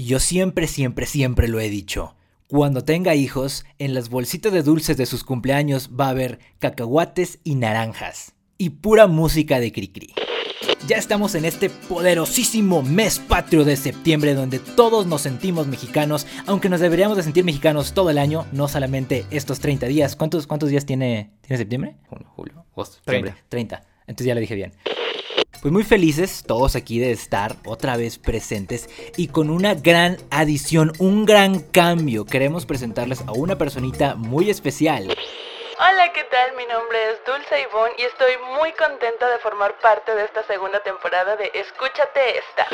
Y yo siempre, siempre, siempre lo he dicho. Cuando tenga hijos, en las bolsitas de dulces de sus cumpleaños va a haber cacahuates y naranjas. Y pura música de Cricri. Ya estamos en este poderosísimo mes patrio de septiembre donde todos nos sentimos mexicanos, aunque nos deberíamos de sentir mexicanos todo el año, no solamente estos 30 días. ¿Cuántos, cuántos días tiene, tiene septiembre? Julio, agosto, 30. 30. Entonces ya lo dije bien. Pues muy felices todos aquí de estar otra vez presentes y con una gran adición, un gran cambio. Queremos presentarles a una personita muy especial. Hola, ¿qué tal? Mi nombre es Dulce Ivonne y estoy muy contenta de formar parte de esta segunda temporada de Escúchate esta.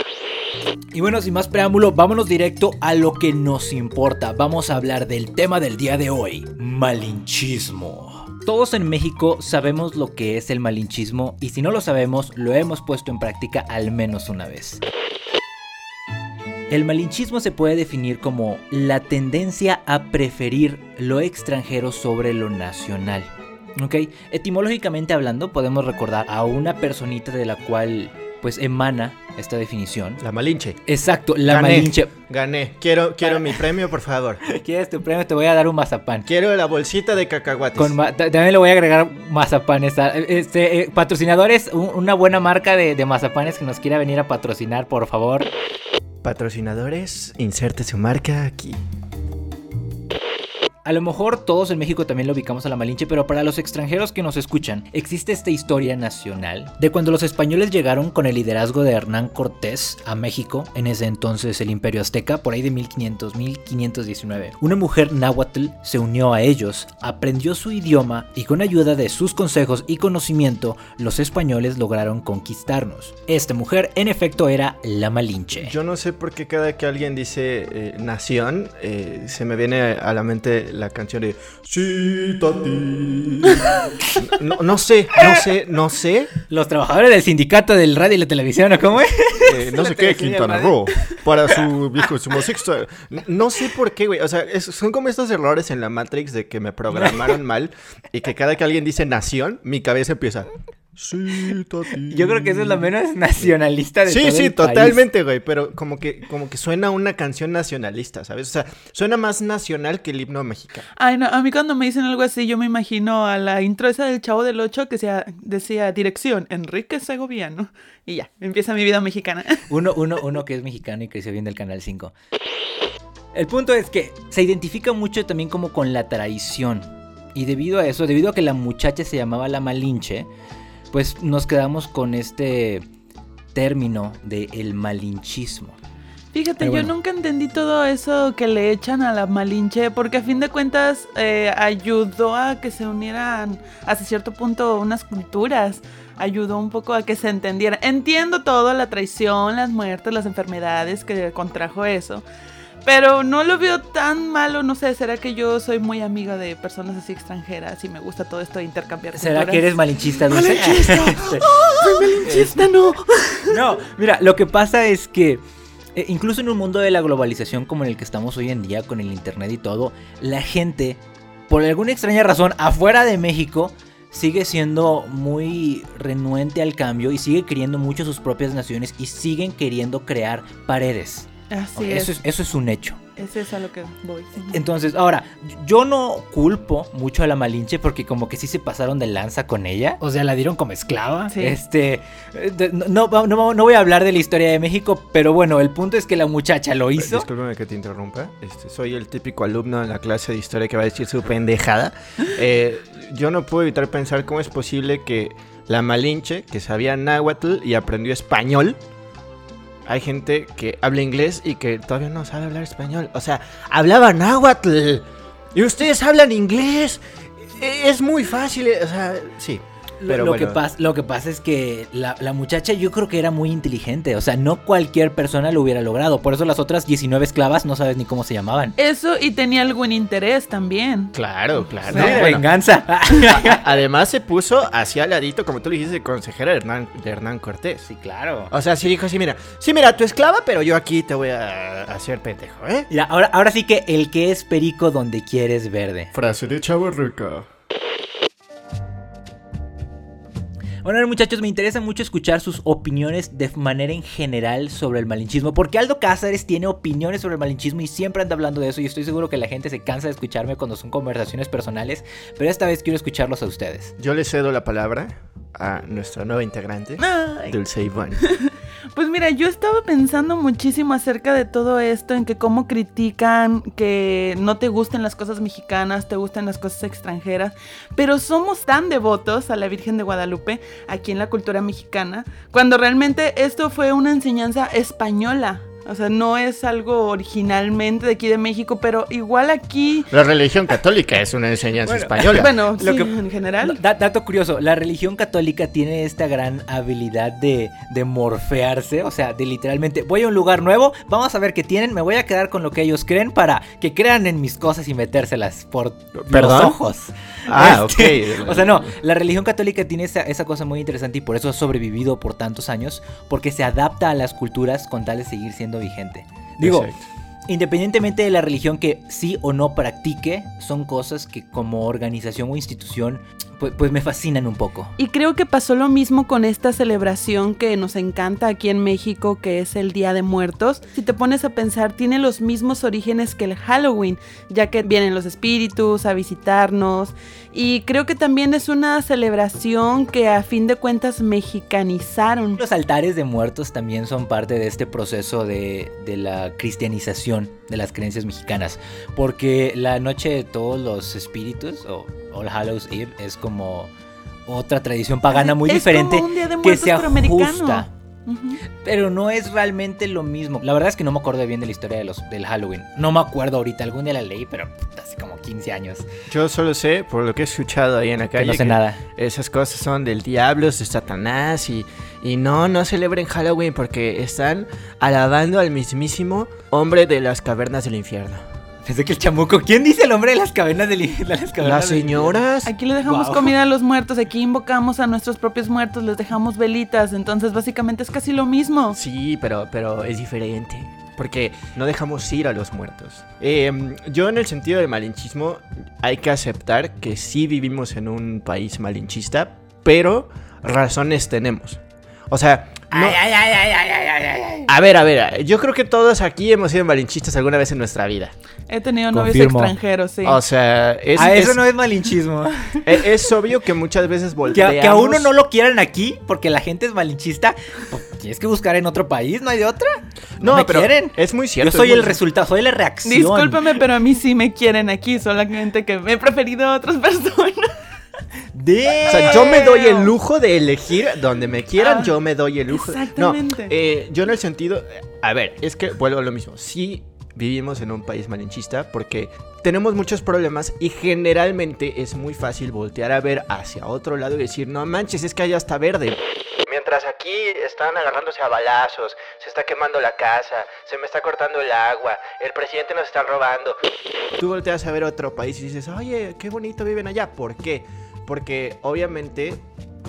Y bueno, sin más preámbulo, vámonos directo a lo que nos importa. Vamos a hablar del tema del día de hoy, malinchismo. Todos en México sabemos lo que es el malinchismo y si no lo sabemos, lo hemos puesto en práctica al menos una vez. El malinchismo se puede definir como la tendencia a preferir lo extranjero sobre lo nacional. ¿Ok? Etimológicamente hablando, podemos recordar a una personita de la cual pues emana esta definición. La Malinche. Exacto, la Gané. malinche. Gané. Quiero, quiero mi premio, por favor. ¿Quieres tu premio? Te voy a dar un mazapán. Quiero la bolsita de cacahuates. Con ma- también le voy a agregar mazapanes. a- Este, eh, patrocinadores, un- una buena marca de, de mazapanes que nos quiera venir a patrocinar, por favor. Patrocinadores, inserte su marca aquí. A lo mejor todos en México también lo ubicamos a la Malinche, pero para los extranjeros que nos escuchan, existe esta historia nacional de cuando los españoles llegaron con el liderazgo de Hernán Cortés a México, en ese entonces el Imperio Azteca, por ahí de 1500, 1519. Una mujer náhuatl se unió a ellos, aprendió su idioma y con ayuda de sus consejos y conocimiento, los españoles lograron conquistarnos. Esta mujer, en efecto, era la Malinche. Yo no sé por qué cada que alguien dice eh, nación, eh, se me viene a la mente la canción de Sí, Tati. No, no sé, no sé, no sé. Los trabajadores del sindicato del radio y la televisión, ¿o cómo es? Eh, no sé qué, Quintana Roo, para su viejo su sexto. No sé por qué, güey. O sea, es- son como estos errores en la Matrix de que me programaron mal y que cada que alguien dice nación, mi cabeza empieza. Sí, Tati. Yo creo que eso es lo menos nacionalista de Sí, todo sí, el país. totalmente, güey, pero como que, como que suena una canción nacionalista, ¿sabes? O sea, suena más nacional que el himno mexicano. Ay, no, a mí cuando me dicen algo así, yo me imagino a la intro esa del Chavo del Ocho que sea, decía dirección Enrique Segoviano. Y ya, empieza mi vida mexicana. Uno, uno, uno que es mexicano y creció viendo el Canal 5. El punto es que se identifica mucho también como con la traición. Y debido a eso, debido a que la muchacha se llamaba la Malinche, pues nos quedamos con este término de el malinchismo. Fíjate, yo nunca entendí todo eso que le echan a la Malinche, porque a fin de cuentas eh, ayudó a que se unieran hasta cierto punto unas culturas, ayudó un poco a que se entendiera. Entiendo todo, la traición, las muertes, las enfermedades que contrajo eso, pero no lo veo tan malo, no sé, será que yo soy muy amiga de personas así extranjeras y me gusta todo esto de intercambiar ¿Será culturas? que eres malinchista, Dulce? ¡Malinchista! ¡Soy malinchista, no! No, mira, lo que pasa es que eh, incluso en un mundo de la globalización como en el que estamos hoy en día, con el internet y todo, la gente, por alguna extraña razón, afuera de México, sigue siendo muy renuente al cambio y sigue queriendo mucho sus propias naciones y siguen queriendo crear paredes. Así eso, es. es, eso es un hecho. Ese es a lo que voy. sí. Entonces, ahora, yo no culpo mucho a la Malinche porque como que sí se pasaron de lanza con ella. O sea, la dieron como esclava. Sí. Este, de- no, no, no- no voy a hablar de la historia de México, pero bueno, el punto es que la muchacha lo hizo. Discúlpame que te interrumpa. Este, soy el típico alumno en la clase de historia que va a decir su pendejada. Eh, yo no puedo evitar pensar cómo es posible que la Malinche, que sabía náhuatl y aprendió español, hay gente que habla inglés y que todavía no sabe hablar español. O sea, hablaba náhuatl. Y ustedes hablan inglés. E- Es muy fácil. eh, O sea, sí. Lo, Pero lo bueno. que pasa, lo que pasa es que la, la muchacha yo creo que era muy inteligente. O sea, no cualquier persona lo hubiera logrado. Por eso las otras 19 esclavas no sabes ni cómo se llamaban. Eso y tenía algún interés también. Claro, claro. No, Bueno, venganza. Además se puso hacia al ladito, como tú le dijiste, de consejera de Hernán, de Hernán Cortés. sí, claro. O sea, sí dijo así, mira, sí, mira, tu esclava, pero yo aquí te voy a hacer pendejo, ¿eh? Mira, ahora, ahora sí que el que es perico donde quieres verde. Frase de chavo rica. Bueno, muchachos, me interesa mucho escuchar sus opiniones de manera en general sobre el malinchismo, porque Aldo Cázares tiene opiniones sobre el malinchismo y siempre anda hablando de eso y estoy seguro que la gente se cansa de escucharme cuando son conversaciones personales, pero esta vez quiero escucharlos a ustedes. Yo le cedo la palabra a nuestra nueva integrante, Ay. Dulce Iván. Pues mira, yo estaba pensando muchísimo acerca de todo esto, en que cómo critican que no te gusten las cosas mexicanas, te gustan las cosas extranjeras, pero somos tan devotos a la Virgen de Guadalupe aquí en la cultura mexicana, cuando realmente esto fue una enseñanza española. O sea, no es algo originalmente de aquí de México, pero igual aquí, La religión católica es una enseñanza Bueno, española. bueno, Lo sí, que- en general. Da- dato curioso, la religión católica tiene esta gran habilidad de, de morfearse, o sea, de literalmente, voy a un lugar nuevo, vamos a ver qué tienen, me voy a quedar con lo que ellos creen para que crean en mis cosas y metérselas por ¿Perdón? los ojos. Ah, Este, ok. O sea, no, la religión católica tiene esa, esa cosa muy interesante y por eso ha sobrevivido por tantos años, porque se adapta a las culturas con tal de seguir siendo vigente. Digo, Exacto. Independientemente de la religión que sí o no practique, son cosas que como organización o institución pues, pues me fascinan un poco. Y creo que pasó lo mismo con esta celebración que nos encanta aquí en México, que es el Día de Muertos. Si te pones a pensar, tiene los mismos orígenes que el Halloween, ya que vienen los espíritus a visitarnos. Y creo que también es una celebración que a fin de cuentas mexicanizaron. Los altares de muertos también son parte de este proceso de, de la cristianización de las creencias mexicanas. Porque la noche de todos los espíritus, o All Hallows Eve, es como otra tradición pagana muy Es diferente como un Día de que se pero Pero no es realmente lo mismo. La verdad es que no me acuerdo bien de la historia de los, del Halloween. No me acuerdo ahorita, algún día la leí, pero hace como 15 años. Yo solo sé, por lo que he escuchado ahí en la Que calle, no sé que nada. esas cosas son del diablo, de Satanás y, y no, no celebren Halloween porque están alabando al mismísimo hombre de las cavernas del infierno. Pensé que el chamuco. ¿Quién dice el hombre de las cavernas de las cavernas Las señoras. Aquí le dejamos comida a los muertos, aquí invocamos a nuestros propios muertos, les dejamos velitas, entonces básicamente es casi lo mismo. Sí, pero, pero es diferente. Porque no dejamos ir a los muertos. Eh, yo en el sentido del malinchismo hay que aceptar que sí vivimos en un país malinchista, pero razones tenemos. O sea, a ver, a ver, yo creo que todos aquí hemos sido malinchistas alguna vez en nuestra vida. He tenido novios extranjeros, sí. O sea, a ah, eso no es malinchismo. E, es, obvio que muchas veces volteamos. Que a, uno no lo quieran aquí porque la gente es malinchista, pues, tienes que buscar en otro país, no hay de otra. No, no me pero quieren. Es muy cierto. Yo soy el resultado, soy la reacción. Discúlpame, pero a mí sí me quieren aquí, solamente que me he preferido a otras personas. De... O sea, yo me doy el lujo de elegir donde me quieran, Ah, yo me doy el lujo. exactamente. No, eh, yo en el sentido, a ver, es que vuelvo a lo mismo. Sí vivimos en un país malinchista porque tenemos muchos problemas y generalmente es muy fácil voltear a ver hacia otro lado y decir, no manches, es que allá está verde. Mientras aquí están agarrándose a balazos, se está quemando la casa, se me está cortando el agua, el presidente nos está robando. Tú volteas a ver otro país y dices, oye, qué bonito viven allá. ¿Por qué? Porque obviamente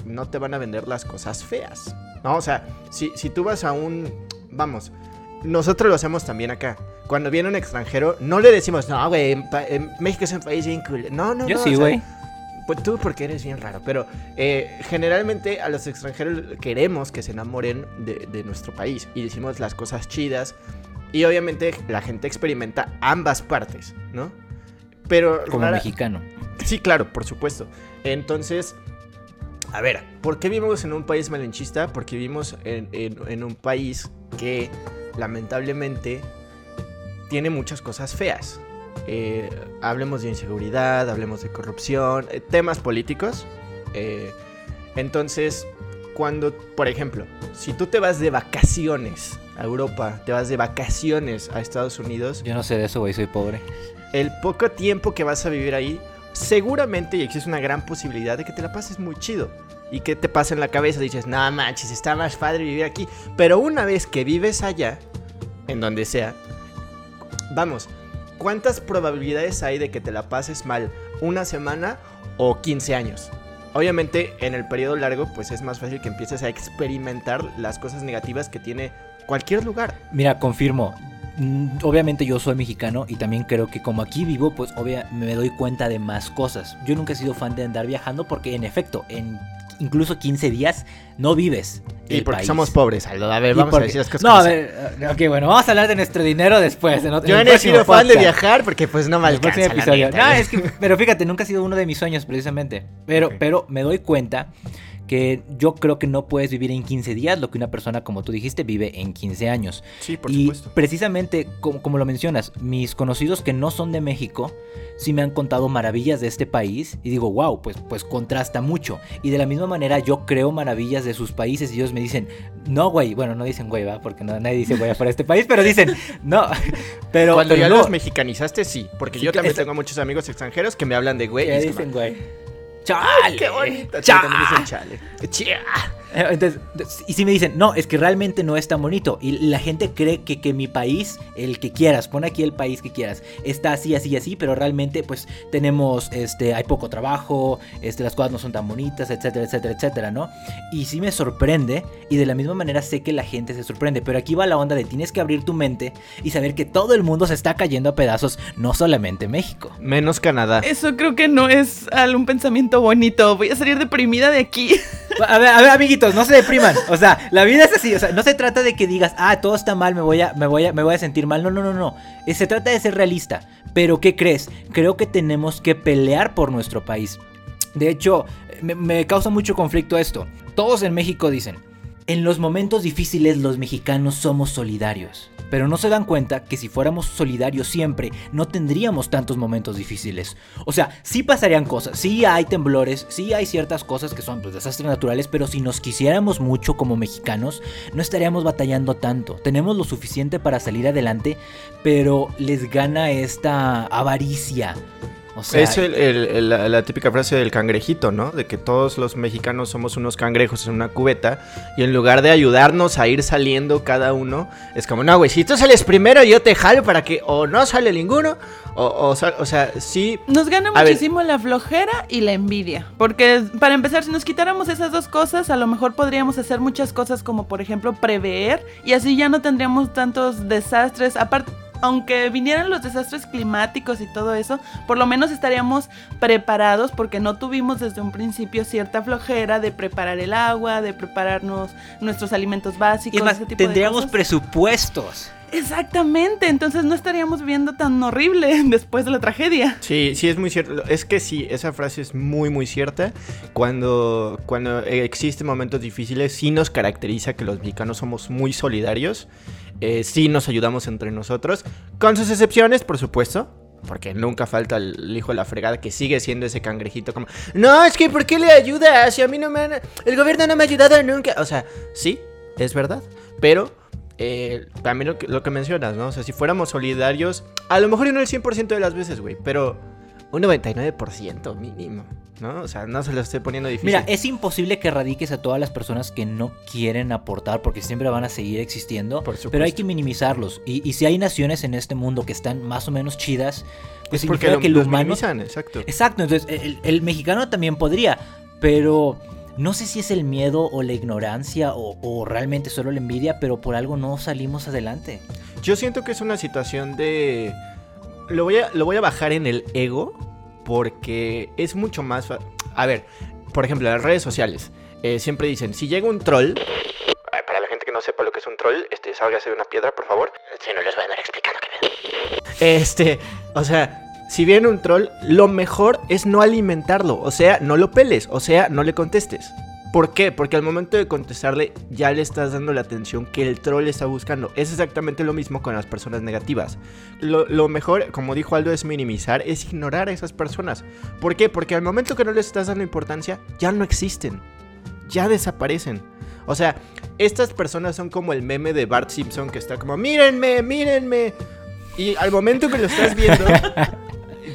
no te van a vender las cosas feas. ¿no? O sea, si, si tú vas a un... Vamos, nosotros lo hacemos también acá. Cuando viene un extranjero, no le decimos, no, güey, México es un país bien cool. No, no, Yo no. sí, o sea, güey. pues tú porque eres bien raro, pero eh, generalmente a los extranjeros queremos que se enamoren de, de nuestro país y decimos las cosas chidas y obviamente la gente experimenta ambas partes, ¿no? Pero Como rara- mexicano. Sí, claro, por supuesto. Entonces, a ver, ¿por qué vivimos en un país malinchista? Porque vivimos en, en- en un país que lamentablemente tiene muchas cosas feas. Eh, hablemos de inseguridad, hablemos de corrupción, eh, temas políticos. Eh, entonces, cuando, por ejemplo, si tú te vas de vacaciones a Europa, te vas de vacaciones a Estados Unidos, Yo no sé de eso, güey, soy pobre. el poco tiempo que vas a vivir ahí, seguramente y existe una gran posibilidad de que te la pases muy chido. Y que te pase en la cabeza, dices, no manches, está más padre vivir aquí. Pero una vez que vives allá, en donde sea, vamos, ¿cuántas probabilidades hay de que te la pases mal una semana o 15 años? Obviamente en el periodo largo pues es más fácil que empieces a experimentar las cosas negativas que tiene cualquier lugar. Mira, confirmo. Mm, Obviamente yo soy mexicano y también creo que como aquí vivo, pues obvia me doy cuenta de más cosas. Yo nunca he sido fan de andar viajando porque en efecto, en incluso 15 días, no vives. Y porque país. somos pobres, Aldo. A ver, vamos porque- a decir las cosas No, a ver, ok, bueno, vamos a hablar de nuestro dinero después. en otro- Yo no he sido fan de viajar porque pues no me el la episodio. neta. No, es que, pero fíjate, nunca ha sido uno de mis sueños precisamente. Pero, pero me doy cuenta que yo creo que no puedes vivir en 15 días lo que una persona, como tú dijiste, vive en 15 años. Sí, por y supuesto. precisamente, como, como lo mencionas, mis conocidos que no son de México, sí me han contado maravillas de este país y digo, wow, pues, pues contrasta mucho. Y de la misma manera yo creo maravillas de sus países y ellos me dicen, no, güey, bueno, no dicen güey, va, porque no, nadie dice güey para este país, pero dicen, no, pero... Cuando pero ya no, los mexicanizaste, sí. Porque Sí, yo también tengo muchos amigos extranjeros que me hablan de güey. y ¿Qué es dicen como, güey? ¡Chale! ¡Qué bonito! Sí, ¡Cha! también dicen chale. Eh, Entonces, y si me dicen, no, es que realmente no es tan bonito. Y la gente cree que, que mi país, el que quieras, pon aquí el país que quieras, está así, así, así, pero realmente, pues, tenemos, este, hay poco trabajo, este, las cosas no son tan bonitas, etcétera, etcétera, etcétera, ¿no? Y sí me sorprende, y de la misma manera sé que la gente se sorprende, pero aquí va la onda de tienes que abrir tu mente y saber que todo el mundo se está cayendo a pedazos, no solamente México. Menos Canadá. Eso creo que no es algún pensamiento bonito. Voy a salir deprimida de aquí. A ver, a ver, amiguitos, no se depriman. O sea, la vida es así. O sea, no se trata de que digas, ah, todo está mal, me voy a, me voy a, me voy a sentir mal. No, no, no, no. Eh, Se trata de ser realista. Pero, ¿qué crees? Creo que tenemos que pelear por nuestro país. De hecho, me, me causa mucho conflicto esto. Todos en México dicen, en los momentos difíciles los mexicanos somos solidarios. Pero no se dan cuenta que si fuéramos solidarios siempre, no tendríamos tantos momentos difíciles. O sea, sí pasarían cosas, sí hay temblores, sí hay ciertas cosas que son pues, desastres naturales, pero si nos quisiéramos mucho como mexicanos, no estaríamos batallando tanto. Tenemos lo suficiente para salir adelante, pero les gana esta avaricia. O sea, es el- el- el- la, la típica frase del cangrejito, ¿no? De que todos los mexicanos somos unos cangrejos en una cubeta y en lugar de ayudarnos a ir saliendo cada uno, es como, no, güey, si tú sales primero yo te jalo para que o no sale ninguno o, o, sal- o sea, sí... Nos gana ver. muchísimo la flojera y la envidia. Porque para empezar, si nos quitáramos esas dos cosas, a lo mejor podríamos hacer muchas cosas como por ejemplo prever y así ya no tendríamos tantos desastres. Aparte, aunque vinieran los desastres climáticos y todo eso, por lo menos estaríamos preparados porque no tuvimos desde un principio cierta flojera de preparar el agua, de prepararnos nuestros alimentos básicos. y además, ese tipo de tendríamos cosas. presupuestos. Exactamente, entonces no estaríamos viendo tan horrible después de la tragedia. Sí, sí, es muy cierto. Es que sí, esa frase es muy, muy cierta. Cuando, cuando existen momentos difíciles, sí nos caracteriza que los mexicanos somos muy solidarios. Eh, sí nos ayudamos entre nosotros. Con sus excepciones, por supuesto. Porque nunca falta el hijo de la fregada que sigue siendo ese cangrejito como... No, es que ¿por qué le ayudas? Si a mí no me han... El gobierno no me ha ayudado nunca. O sea, sí, es verdad. Pero eh, también lo que, lo que mencionas, ¿no? O sea, si fuéramos solidarios, a lo mejor no el 100% de las veces, güey, pero un 99% mínimo, ¿no? O sea, no se lo estoy poniendo difícil. Mira, es imposible que erradiques a todas las personas que no quieren aportar porque siempre van a seguir existiendo. Por supuesto. Pero hay que minimizarlos. Y, y si hay naciones en este mundo que están más o menos chidas, pues es porque significa lo, que el los humano. minimizan, exacto. Exacto, entonces el, el mexicano también podría, pero no sé si es el miedo o la ignorancia o, o realmente solo la envidia, pero por algo no salimos adelante. Yo siento que es una situación de... Lo voy a, lo voy a bajar en el ego porque es mucho más... fa- A ver, por ejemplo, las redes sociales eh, siempre dicen, si llega un troll... Ay, Para la gente que no sepa lo que es un troll, este, sálgase de una piedra, por favor. Si no les voy a andar explicando qué Este, o sea, si viene un troll, lo mejor es no alimentarlo. O sea, no lo peles. O sea, no le contestes. ¿Por qué? Porque al momento de contestarle ya le estás dando la atención que el troll está buscando. Es exactamente lo mismo con las personas negativas. Lo, mejor, como dijo Aldo, es minimizar, es ignorar a esas personas. ¿Por qué? Porque al momento que no les estás dando importancia, ya no existen. Ya desaparecen. O sea, estas personas son como el meme de Bart Simpson que está como, mírenme, mírenme. Y al momento que lo estás viendo,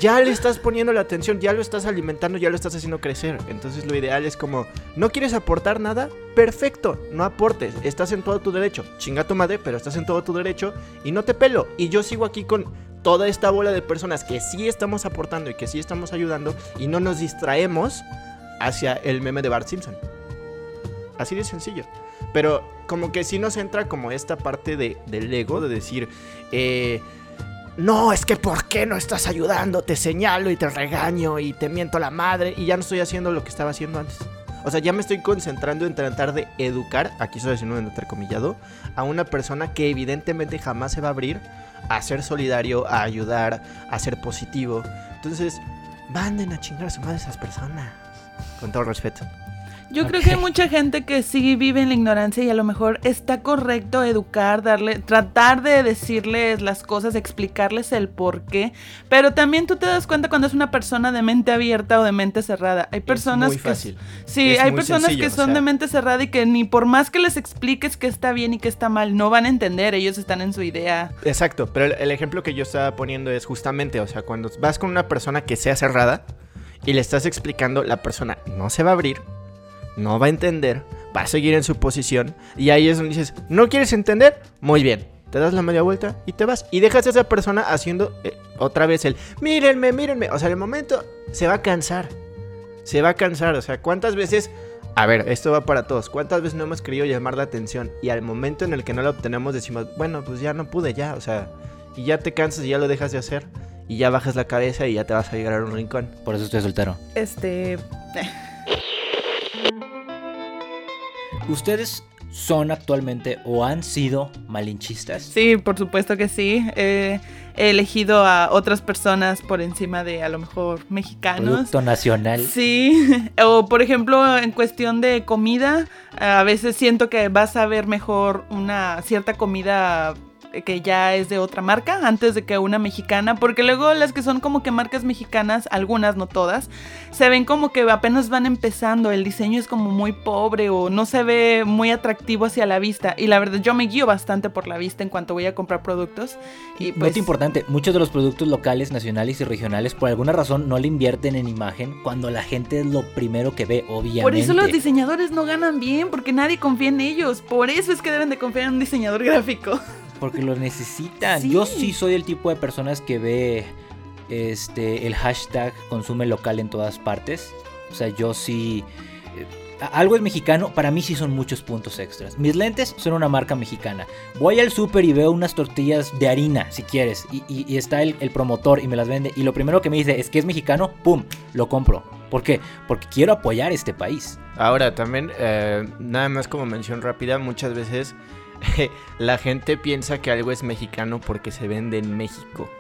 ya le estás poniendo la atención, ya lo estás alimentando, ya lo estás haciendo crecer. Entonces lo ideal es como, ¿no quieres aportar nada? Perfecto, no aportes, estás en todo tu derecho. Chinga tu madre, pero estás en todo tu derecho y no te pelo. Y yo sigo aquí con toda esta bola de personas que sí estamos aportando y que sí estamos ayudando y no nos distraemos hacia el meme de Bart Simpson. Así de sencillo. Pero como que sí nos entra como esta parte de, del ego de decir, eh, no, es que ¿por qué no estás ayudando? Te señalo y te regaño y te miento la madre y ya no estoy haciendo lo que estaba haciendo antes. O sea, ya me estoy concentrando en tratar de educar, aquí estoy haciendo un entrecomillado, a una persona que evidentemente jamás se va a abrir a ser solidario, a ayudar, a ser positivo. Entonces, manden a chingar a su madre esas personas. Con todo respeto. Yo creo que hay mucha gente que sí vive en la ignorancia y a lo mejor está correcto educar, darle, tratar de decirles las cosas, explicarles el por qué. Pero también tú te das cuenta cuando es una persona de mente abierta o de mente cerrada. Hay personas muy que fácil. sí, Es hay muy personas sencillo, que o son sea. de mente cerrada y que ni por más que les expliques que está bien y que está mal, no van a entender. Ellos están en su idea. Exacto, pero el, el ejemplo que yo estaba poniendo es justamente, o sea, cuando vas con una persona que sea cerrada y le estás explicando, la persona no se va a abrir, no va a entender, va a seguir en su posición y ahí es donde dices, ¿no quieres entender? Muy bien. Te das la media vuelta y te vas. Y dejas a esa persona haciendo eh, otra vez el, mírenme, mírenme. O sea, el momento se va a cansar. Se va a cansar. O sea, ¿cuántas veces... A ver, esto va para todos. ¿Cuántas veces no hemos querido llamar la atención? Y al momento en el que no la obtenemos decimos, bueno, pues ya no pude, ya. O sea, y ya te cansas y ya lo dejas de hacer. Y ya bajas la cabeza y ya te vas a llegar a un rincón. Por eso estoy soltero. Este. ¿Ustedes son actualmente o han sido malinchistas? Sí, por supuesto que sí. Eh, he elegido a otras personas por encima de a lo mejor mexicanos. Producto nacional. Sí, o por ejemplo en cuestión de comida, a veces siento que vas a ver mejor una cierta comida que ya es de otra marca antes de que una mexicana, porque luego las que son como que marcas mexicanas, algunas, no todas, se ven como que apenas van empezando, el diseño es como muy pobre o no se ve muy atractivo hacia la vista y la verdad yo me guío bastante por la vista en cuanto voy a comprar productos y pues Nota importante, muchos de los productos locales, nacionales y regionales por alguna razón no le invierten en imagen cuando la gente es lo primero que ve, obviamente. Por eso los diseñadores no ganan bien, porque nadie confía en ellos. Por eso es que deben de confiar en un diseñador gráfico. Porque lo necesitan. Sí. Yo sí soy el tipo de personas que ve este el hashtag consume local en todas partes. O sea, yo sí. eh, Algo es mexicano, para mí sí son muchos puntos extras. Mis lentes son una marca mexicana. Voy al súper y veo unas tortillas de harina, si quieres, y, y- y está el, el promotor y me las vende. Y lo primero que me dice es que es mexicano, ¡pum! Lo compro. ¿Por qué? Porque quiero apoyar este país. Ahora, también, eh, nada más como mención rápida, muchas veces la gente piensa que algo es mexicano porque se vende en México.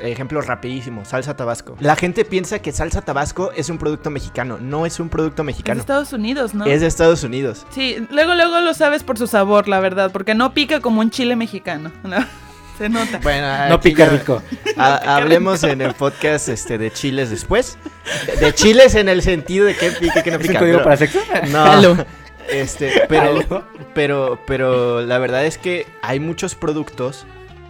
Ejemplo rapidísimo, salsa tabasco. La gente piensa que salsa tabasco es un producto mexicano. No es un producto Es de mexicano. Estados Unidos, ¿no? Es de Estados Unidos. Sí, luego, luego lo sabes por su sabor, la verdad, porque no pica como un chile mexicano. ¿no? Se nota. Bueno, No pica rico. ha- hablemos en el podcast este, de chiles después. De chiles en el sentido de que pica y que no ¿Es un pica. código pero- para sexo? No. Este, pero, pero, pero la verdad es que hay muchos productos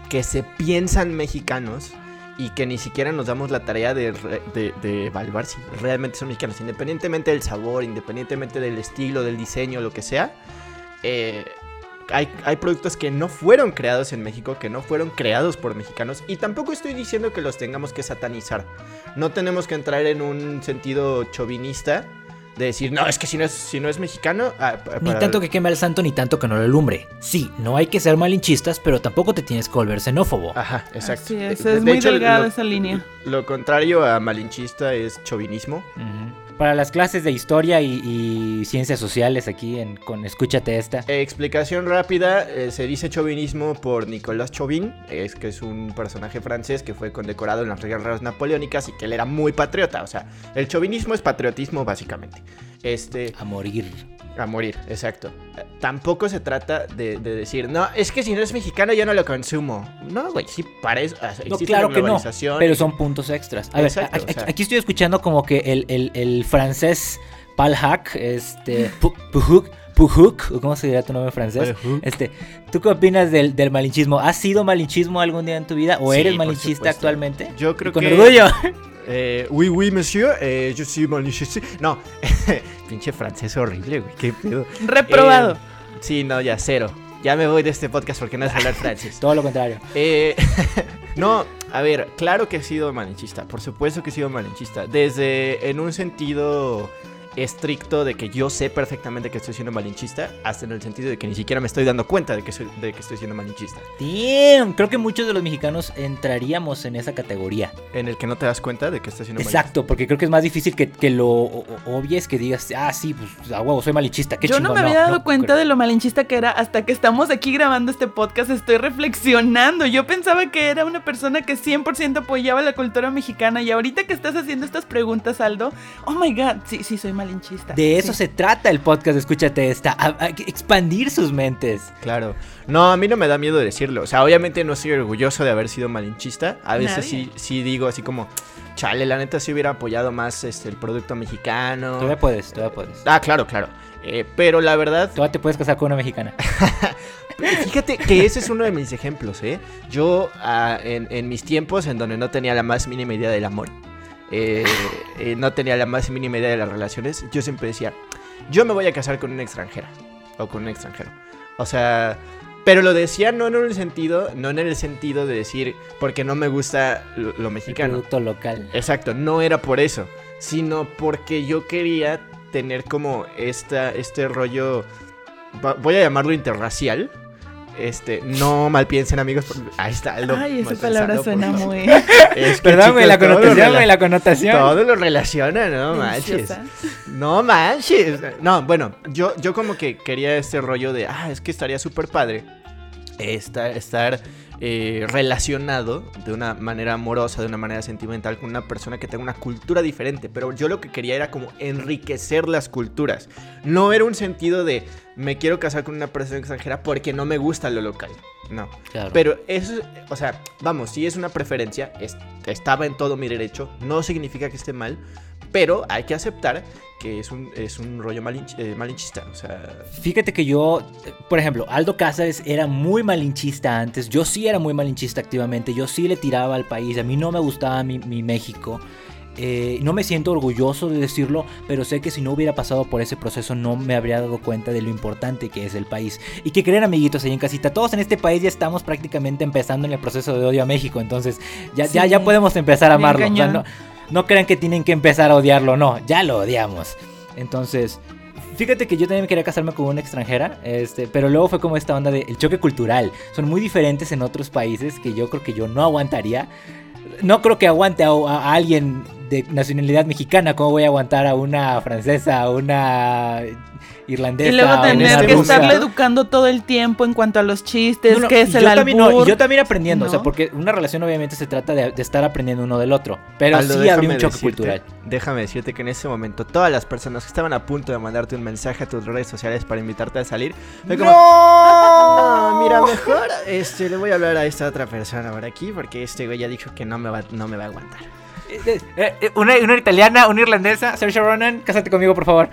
que se piensan mexicanos y que ni siquiera nos damos la tarea de, re- de, de evaluar si realmente son mexicanos, independientemente del sabor, independientemente del estilo, del diseño, lo que sea. eh, hay, hay productos que no fueron creados en México, que no fueron creados por mexicanos, y tampoco estoy diciendo que los tengamos que satanizar. No tenemos que entrar en un sentido chauvinista de decir, no, es que si no es, si no es mexicano. ah, Ni tanto que queme al santo, ni tanto que no lo alumbre. Sí, no hay que ser malinchistas, pero tampoco te tienes que volver xenófobo. Ajá, exacto. Así es, es de muy hecho, delgada lo- esa línea. Lo contrario a malinchista es chauvinismo. Para las clases de historia y, y ciencias sociales aquí en, con Escúchate esta. Eh, explicación rápida, eh, se dice chauvinismo por Nicolas Chauvin, es que es un personaje francés que fue condecorado en las guerras napoleónicas y que él era muy patriota, o sea, el chauvinismo es patriotismo básicamente. Este, A morir. A morir, exacto. Tampoco se trata de, de decir, no, es que si no es mexicano yo no lo consumo. No, güey, sí, para eso ah, No, claro la que no. Pero son puntos extras. A ver, Exacto, a- a- o sea. aquí estoy escuchando como que el, el- el francés Palhac, este. Pu- Pujuk, Pujuk, ¿o ¿cómo se diría tu nombre en francés? Este, ¿tú qué opinas del, del malinchismo? ¿Has sido malinchismo algún día en tu vida? ¿O Sí, eres malinchista actualmente? Yo creo Y con que- orgullo. Eh, oui, oui, monsieur, eh, yo soy malinchista. No, pinche francés horrible, güey, qué pedo. Reprobado. Eh, sí, no, ya cero. Ya me voy de este podcast porque no es hablar francés. Todo lo contrario. Eh, no, a ver, claro que he sido malinchista, por supuesto que he sido malinchista. Desde en un sentido estricto de que yo sé perfectamente que estoy siendo malinchista, hasta en el sentido de que ni siquiera me estoy dando cuenta de que, soy, de que estoy siendo malinchista. Damn, creo que muchos de los mexicanos entraríamos en esa categoría. En el que no te das cuenta de que estás siendo Exacto, porque creo que es más difícil que, que lo obvies, que digas, ah, sí, pues a huevo, soy malinchista. Qué Yo no chingón". me había dado no, cuenta creo- de lo malinchista que era hasta que estamos aquí grabando este podcast. Estoy reflexionando. Yo pensaba que era una persona que 100% apoyaba la cultura mexicana. Y ahorita que estás haciendo estas preguntas, Aldo, oh my god, sí, sí, soy malinchista. De eso Sí. se trata el podcast, escúchate esta, a- a- expandir sus mentes. Claro. No, a mí no me da miedo decirlo. O sea, obviamente no estoy orgulloso de haber sido malinchista. A veces Nadie. sí, sí digo así como, chale, la neta sí hubiera apoyado más este, el producto mexicano. Todavía puedes, todavía puedes. Ah, claro, claro. Eh, pero la verdad, Todavía te puedes casar con una mexicana. fíjate que ese es uno de mis ejemplos, ¿eh? Yo, ah, en, en mis tiempos en donde no tenía la más mínima idea del amor, eh, eh, no tenía la más mínima idea de las relaciones, yo siempre decía, yo me voy a casar con una extranjera o con un extranjero. O sea, pero lo decía no en el sentido, no en el sentido de decir porque no me gusta lo, lo El mexicano. producto local. Exacto, no era por eso, sino porque yo quería tener como esta, este rollo, voy a llamarlo interracial. Este, no mal piensen amigos, ahí está. Aldo Ay, esa palabra suena por muy Es que, Perdón, güey, chicos, la todo lo connotación, rela- la connotación. Todo lo relaciona, no manches. No manches. No, bueno, yo, yo como que quería este rollo de, ah, es que estaría súper padre estar, estar eh, relacionado de una manera amorosa, de una manera sentimental con una persona que tenga una cultura diferente. Pero yo lo que quería era como enriquecer las culturas. No era un sentido de, me quiero casar con una persona extranjera porque no me gusta lo local. No. Claro. Pero eso, o sea, vamos, si es una preferencia, es- estaba en todo mi derecho, no significa que esté mal, pero hay que aceptar que es un, es un rollo malinch- eh, malinchista, o sea... Fíjate que yo, eh, por ejemplo, Aldo Cázares era muy malinchista antes. Yo sí era muy malinchista activamente. Yo sí le tiraba al país. A mí no me gustaba mi, mi México. Eh, no me siento orgulloso de decirlo, pero sé que si no hubiera pasado por ese proceso no me habría dado cuenta de lo importante que es el país. Y que creen amiguitos ahí en casita, todos en este país ya estamos prácticamente empezando en el proceso de odio a México, entonces ya, ya, Sí. ya podemos empezar a amarlo. O sea, cañón. no, no crean que tienen que empezar a odiarlo, no, ya lo odiamos. Entonces, Fíjate que yo también quería casarme con una extranjera, este, pero luego fue como esta onda del choque cultural. Son muy diferentes en otros países que yo creo que yo no aguantaría. No creo que aguante a, a alguien de nacionalidad mexicana. ¿Cómo voy a aguantar a una francesa, a una irlandesa? Y luego a tener que rusa? estarle educando todo el tiempo en cuanto a los chistes, No, no, que es y el yo también, no, albur. yo también aprendiendo, o sea, porque una relación obviamente se trata de, de estar aprendiendo uno del otro. Pero Aldo, sí habría un choque decirte- cultural. Déjame decirte que en ese momento todas las personas que estaban a punto de mandarte un mensaje a tus redes sociales para invitarte a salir, fue como, "No, mira, mejor este, le voy a hablar a esta otra persona por aquí porque este güey ya dijo que no me va, no me va a aguantar. Eh, eh, eh, una, una italiana, una irlandesa, Saoirse Ronan, cásate conmigo, por favor.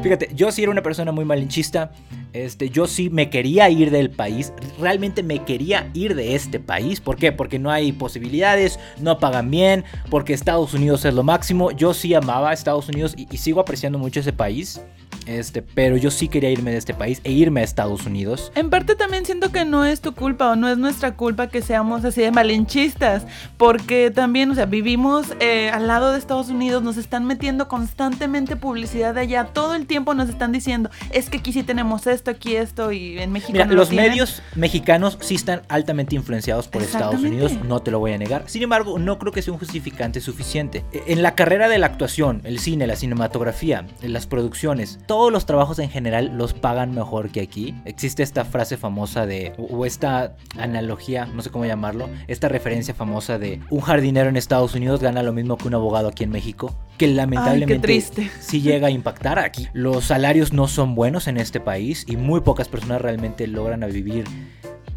Fíjate, yo sí era una persona muy malinchista. Este, yo sí me quería ir del país. Realmente me quería ir de este país. ¿Por qué? Porque no hay posibilidades, no pagan bien, porque Estados Unidos es lo máximo. Yo sí amaba a Estados Unidos y, sigo apreciando mucho ese país. Este, pero yo sí quería irme de este país e irme a Estados Unidos. En parte también siento que no es tu culpa o no es nuestra culpa que seamos así de malinchistas, porque también, o sea, vivimos eh, al lado de Estados Unidos, nos están metiendo constantemente publicidad de allá, todo el tiempo nos están diciendo, es que aquí sí tenemos esto, aquí esto, y en México Mira, no lo los tienen". medios mexicanos sí están altamente influenciados por Estados. Unidos, no te lo voy a negar. Sin embargo, no creo que sea un justificante suficiente. E- En la carrera de la actuación, el cine, la cinematografía, las producciones, todos los trabajos en general los pagan mejor que aquí. Existe esta frase famosa de, o esta analogía, no sé cómo llamarlo, esta referencia famosa de un jardinero en Estados Unidos gana lo mismo que un abogado aquí en México, que lamentablemente triste. sí llega a impactar aquí. Los salarios no son buenos en este país y muy pocas personas realmente logran a vivir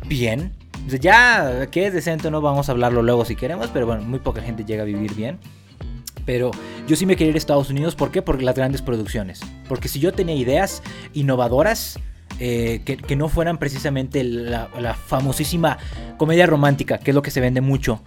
bien. Ya que es decente no vamos a hablarlo luego si queremos, pero bueno, muy poca gente llega a vivir bien. Pero yo sí me quería ir a Estados Unidos, ¿por qué? Por las grandes producciones. Porque si yo tenía ideas innovadoras, eh, que, que no fueran precisamente la, la famosísima comedia romántica, que es lo que se vende mucho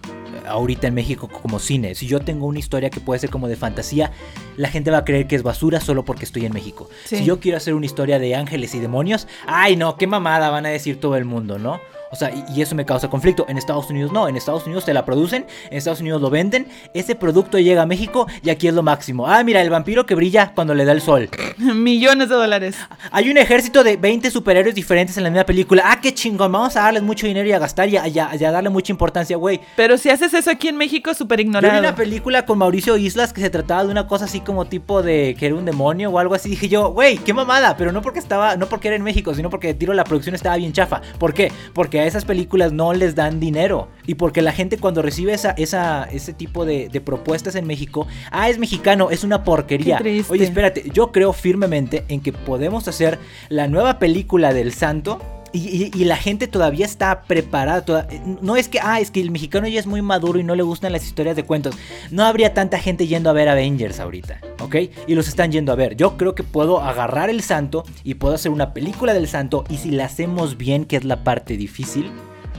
ahorita en México como cine. Si yo tengo una historia que puede ser como de fantasía, la gente va a creer que es basura solo porque estoy en México. Si yo quiero hacer una historia de ángeles y demonios, ay no, qué mamada van a decir todo el mundo, ¿no? O sea, y, eso me causa conflicto. En Estados Unidos no, en Estados Unidos te la producen, en Estados Unidos lo venden, ese producto llega a México y aquí es lo máximo. Ah, mira, el vampiro que brilla cuando le da el sol. Millones de dólares. Hay un ejército de 20 superhéroes diferentes en la misma película. Ah, qué chingón, vamos a darles mucho dinero y a gastar y a, darle mucha importancia, güey. Pero si haces eso aquí en México, súper ignorado. Yo vi una película con Mauricio Islas que se trataba de una cosa así como tipo de que era un demonio o algo así. Dije yo, güey, qué mamada, pero no porque estaba, no porque era en México, sino porque tiro la producción estaba bien chafa. ¿Por qué? Porque a esas películas no les dan dinero. Y porque la gente cuando recibe esa, esa, ese tipo de, propuestas en México, ah, es mexicano, es una porquería. Oye, espérate, yo creo firmemente en que podemos hacer la nueva película del santo y, la gente todavía está preparada. no es que, ah, es que el mexicano ya es muy maduro y no le gustan las historias de cuentos. No habría tanta gente yendo a ver Avengers ahorita, ¿ok? Y los están yendo a ver. Yo creo que puedo agarrar el santo y puedo hacer una película del santo. Y si la hacemos bien, que es la parte difícil,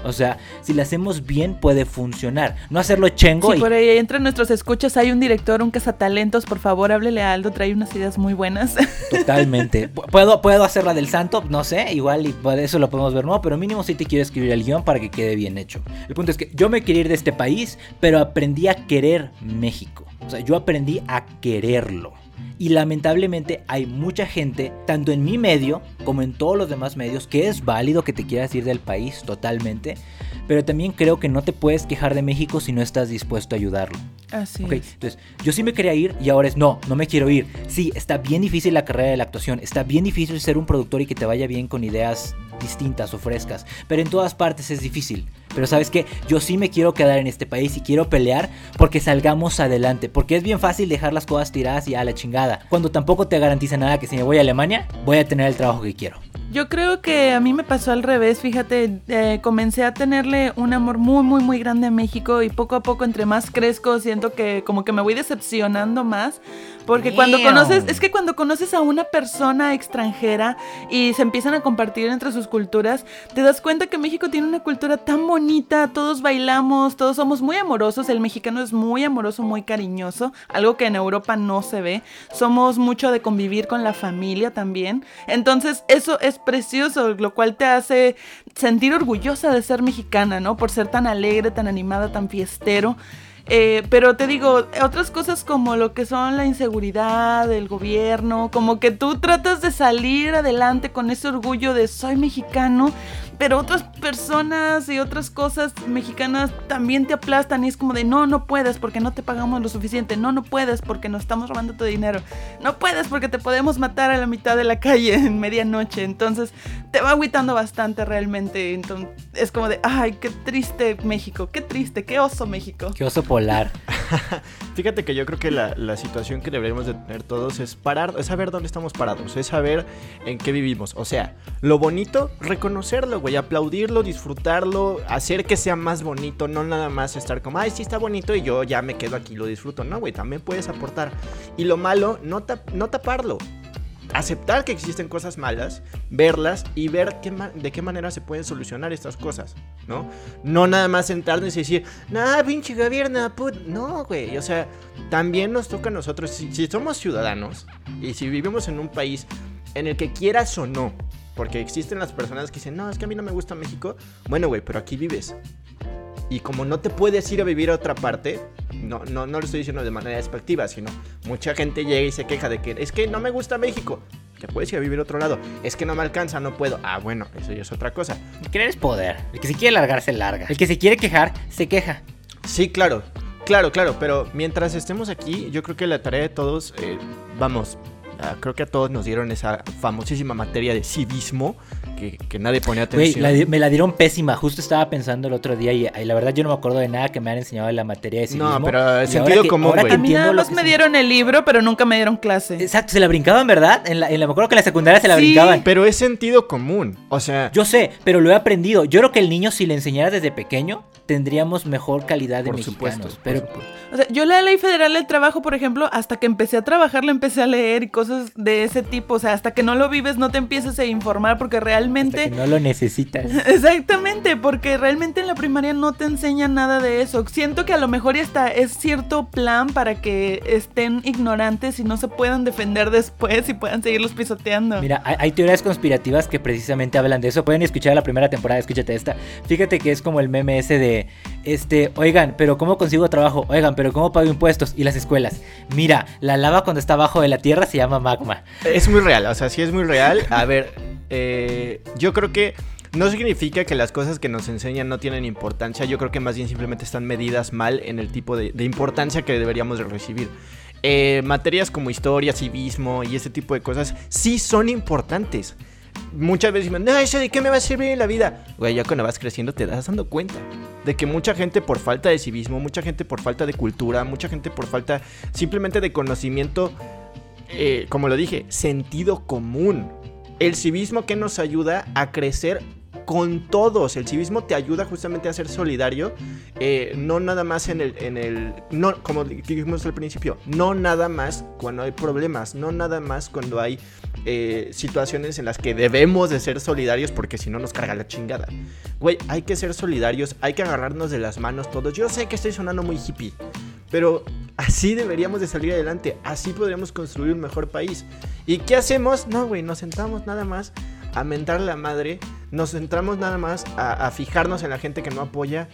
o sea, si lo hacemos bien puede funcionar. No hacerlo chengo. Sí, por ahí entre nuestros escuchas hay un director, un cazatalentos. Por favor, háblele a Aldo, trae unas ideas muy buenas. Totalmente. ¿Puedo, puedo hacer la del santo, no sé, igual y por eso lo podemos ver, no, pero mínimo sí te quiero escribir el guion para que quede bien hecho. El punto es que yo me quería ir de este país, pero aprendí a querer México. O sea, yo aprendí a quererlo. Y lamentablemente hay mucha gente, tanto en mi medio como en todos los demás medios, que es válido que te quieras ir del país totalmente, pero también creo que no te puedes quejar de México si no estás dispuesto a ayudarlo. Así Entonces, yo sí me quería ir y ahora es no, no me quiero ir. Sí, está bien difícil la carrera de la actuación, está bien difícil ser un productor y que te vaya bien con ideas distintas o frescas, pero en todas partes es difícil. Pero sabes que yo sí me quiero quedar en este país y quiero pelear porque salgamos adelante, porque es bien fácil dejar las cosas tiradas y a la chingada, cuando tampoco te garantiza nada que si me voy a Alemania voy a tener el trabajo que quiero. Yo creo que a mí me pasó al revés, fíjate, eh, comencé a tenerle un amor muy, muy, muy grande a México y poco a poco entre más crezco siento que como que me voy decepcionando más, porque cuando conoces, es que cuando conoces a una persona extranjera y se empiezan a compartir entre sus culturas, te das cuenta que México tiene una cultura tan bonita, todos bailamos, todos somos muy amorosos, el mexicano es muy amoroso, muy cariñoso, algo que en Europa no se ve, somos mucho de convivir con la familia también, entonces eso es precioso, lo cual te hace sentir orgullosa de ser mexicana, ¿no? Por ser tan alegre, tan animada, tan fiestero. Eh, pero te digo, otras cosas como lo que son la inseguridad, el gobierno, como que tú tratas de salir adelante con ese orgullo de soy mexicano, pero otras personas y otras cosas mexicanas también te aplastan y es como de no, no puedes porque no te pagamos lo suficiente, no, no puedes porque nos estamos robando tu dinero, no puedes porque te podemos matar a la mitad de la calle en medianoche, entonces te va agüitando bastante realmente, entonces es como de, ay, qué triste México, qué triste, qué oso México. Qué oso polar. Fíjate que yo creo que la, situación que deberíamos de tener todos es parar, es saber dónde estamos parados, es saber en qué vivimos, o sea, lo bonito, reconocerlo, güey, aplaudirlo, disfrutarlo, hacer que sea más bonito, no nada más estar como, ay, sí está bonito y yo ya me quedo aquí lo disfruto. No, güey, también puedes aportar. Y lo malo, no, no taparlo. Aceptar que existen cosas malas, verlas y ver qué de qué manera se pueden solucionar estas cosas, ¿no? No nada más sentarnos y decir, nah, pinche gobierno, put. No, güey, o sea, también nos toca a nosotros, si somos ciudadanos y si vivimos en un país en el que quieras o no, porque existen las personas que dicen, no, es que a mí no me gusta México. Bueno, güey, pero aquí vives. Y como no te puedes ir a vivir a otra parte, no, no, no lo estoy diciendo de manera despectiva, sino mucha gente llega y se queja de que es que no me gusta México. Que puedes ir a vivir a otro lado. Es que no me alcanza, no puedo. Ah, bueno, eso ya es otra cosa. Querer es poder. El que se quiere largar, se larga. El que se quiere quejar, se queja. Sí, claro. Claro, claro. Pero mientras estemos aquí, yo creo que la tarea de todos, eh, vamos, creo que a todos nos dieron esa famosísima materia de civismo que, nadie ponía atención. me la dieron pésima. Justo estaba pensando el otro día y, la verdad yo no me acuerdo de nada que me han enseñado de la materia de civismo. No, pero el sentido común, güey. A mí nada más me dieron el libro, pero nunca me dieron clase. Exacto, se la brincaban, ¿verdad? En la, me acuerdo que en la secundaria se la brincaban. Pero es sentido común. O sea. Yo sé, pero lo he aprendido. Yo creo que el niño, si le enseñara desde pequeño, tendríamos mejor calidad de por Supuesto, pero, o sea, yo la ley federal del trabajo, por ejemplo, hasta que empecé a trabajar, le empecé a leer y cosas de ese tipo. O sea, hasta que no lo vives, no te empieces a informar porque realmente no lo necesitas. Exactamente, porque realmente en la primaria no te enseñan nada de eso. Siento que a lo mejor ya está, es cierto plan para que estén ignorantes y no se puedan defender después y puedan seguirlos pisoteando. Mira, hay, teorías conspirativas que precisamente hablan de eso. Pueden escuchar la primera temporada, escúchate esta. Fíjate que es como el meme ese de, este, oigan, pero ¿cómo consigo trabajo? Oigan, pero ¿cómo pago impuestos? Y las escuelas. Mira, la lava cuando está abajo de la tierra se llama magma. Es muy real, o sea, sí es muy real. A ver, eh, yo creo que no significa que las cosas que nos enseñan no tienen importancia. Yo creo que más bien simplemente están medidas mal en el tipo de, importancia que deberíamos de recibir. Eh, materias como historia, civismo y ese tipo de cosas sí son importantes. Muchas veces dicen, no, eso de qué me va a servir en la vida. Güey, ya cuando vas creciendo te das dando cuenta de que mucha gente por falta de civismo, mucha gente por falta de cultura, mucha gente por falta simplemente de conocimiento, eh, como lo dije, sentido común. El civismo que nos ayuda a crecer con todos. El civismo te ayuda justamente a ser solidario, eh, no nada más en el, en el, no, como dijimos al principio, no nada más cuando hay problemas, no nada más cuando hay eh, situaciones en las que debemos de ser solidarios porque si no nos carga la chingada. Güey, hay que ser solidarios, hay que agarrarnos de las manos todos. Yo sé que estoy sonando muy hippie, pero así deberíamos de salir adelante, así podríamos construir un mejor país. ¿Y qué hacemos? No, güey, nos sentamos nada más a mentar la madre, nos centramos nada más a, fijarnos en la gente que no apoya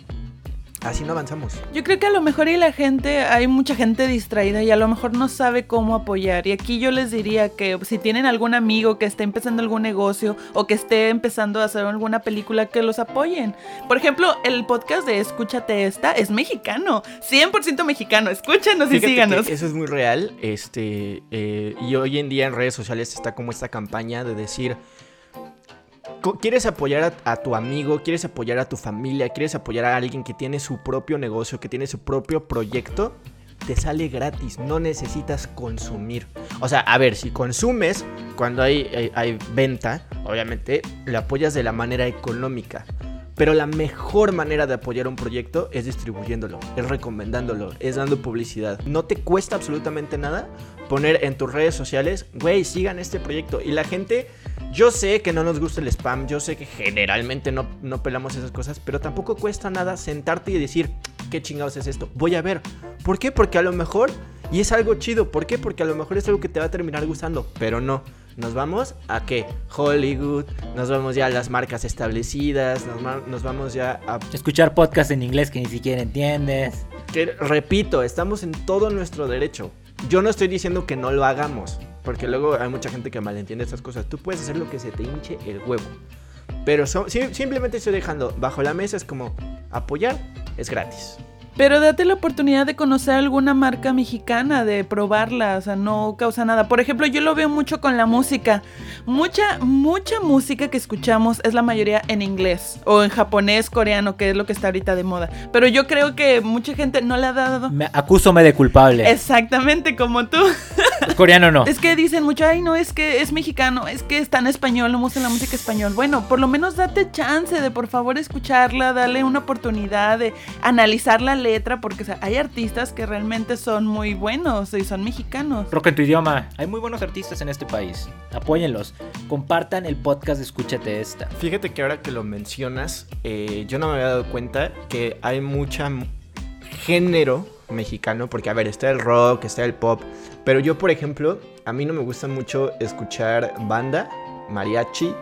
así no avanzamos. Yo creo que a lo mejor y la gente, hay mucha gente distraída y a lo mejor no sabe cómo apoyar. Y aquí yo les diría que si tienen algún amigo que esté empezando algún negocio o que esté empezando a hacer alguna película, que los apoyen. Por ejemplo, el podcast de Escúchate esta es mexicano, 100% mexicano. Escúchanos y síganos. Eso es muy real. Este, eh, y hoy en día en redes sociales está como esta campaña de decir quieres apoyar a, tu amigo, quieres apoyar a tu familia, quieres apoyar a alguien que tiene su propio negocio, que tiene su propio proyecto, te sale gratis, no necesitas consumir. O sea, a ver, si consumes cuando hay, hay, venta, obviamente le apoyas de la manera económica. Pero la mejor manera de apoyar un proyecto es distribuyéndolo, es recomendándolo, es dando publicidad. No te cuesta absolutamente nada poner en tus redes sociales, güey, sigan este proyecto. Y la gente yo sé que no nos gusta el spam, yo sé que generalmente no, no pelamos esas cosas, pero tampoco cuesta nada sentarte y decir, ¿qué chingados es esto? Voy a ver. ¿Por qué? Porque a lo mejor, y es algo chido, ¿por qué? Porque a lo mejor es algo que te va a terminar gustando, pero no. Nos vamos a qué? Hollywood, nos vamos ya a las marcas establecidas, nos, vamos ya a... Escuchar podcasts en inglés que ni siquiera entiendes. Que, repito, estamos en todo nuestro derecho. Yo no estoy diciendo que no lo hagamos. Porque luego hay mucha gente que malentiende estas cosas. Tú puedes hacer lo que se te hinche el huevo. Pero simplemente estoy dejando bajo la mesa, es como apoyar, es gratis. Pero date la oportunidad de conocer alguna marca mexicana, de probarla, o sea, no causa nada. Por ejemplo, yo lo veo mucho con la música. Mucha, mucha música que escuchamos es la mayoría en inglés o en japonés, coreano, que es lo que está ahorita de moda. Pero yo creo que mucha gente no le ha dado. Me acúsome de culpable. Exactamente como tú. coreano no. Es que dicen mucho, ay, no, es que es mexicano, es que está en español, no me gusta la música español. Bueno, por lo menos date chance de por favor escucharla, darle una oportunidad de analizar la letra, porque hay artistas que realmente son muy buenos y son mexicanos. Rock en tu idioma. Hay muy buenos artistas en este país. Apóyenlos. Compartan el podcast de Escúchate esta. Fíjate que ahora que lo mencionas, eh, yo no me había dado cuenta que hay mucha género mexicano, porque a ver, está el rock, está el pop, pero yo, por ejemplo, a mí no me gusta mucho escuchar banda, mariachi,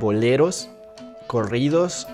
boleros, corridos,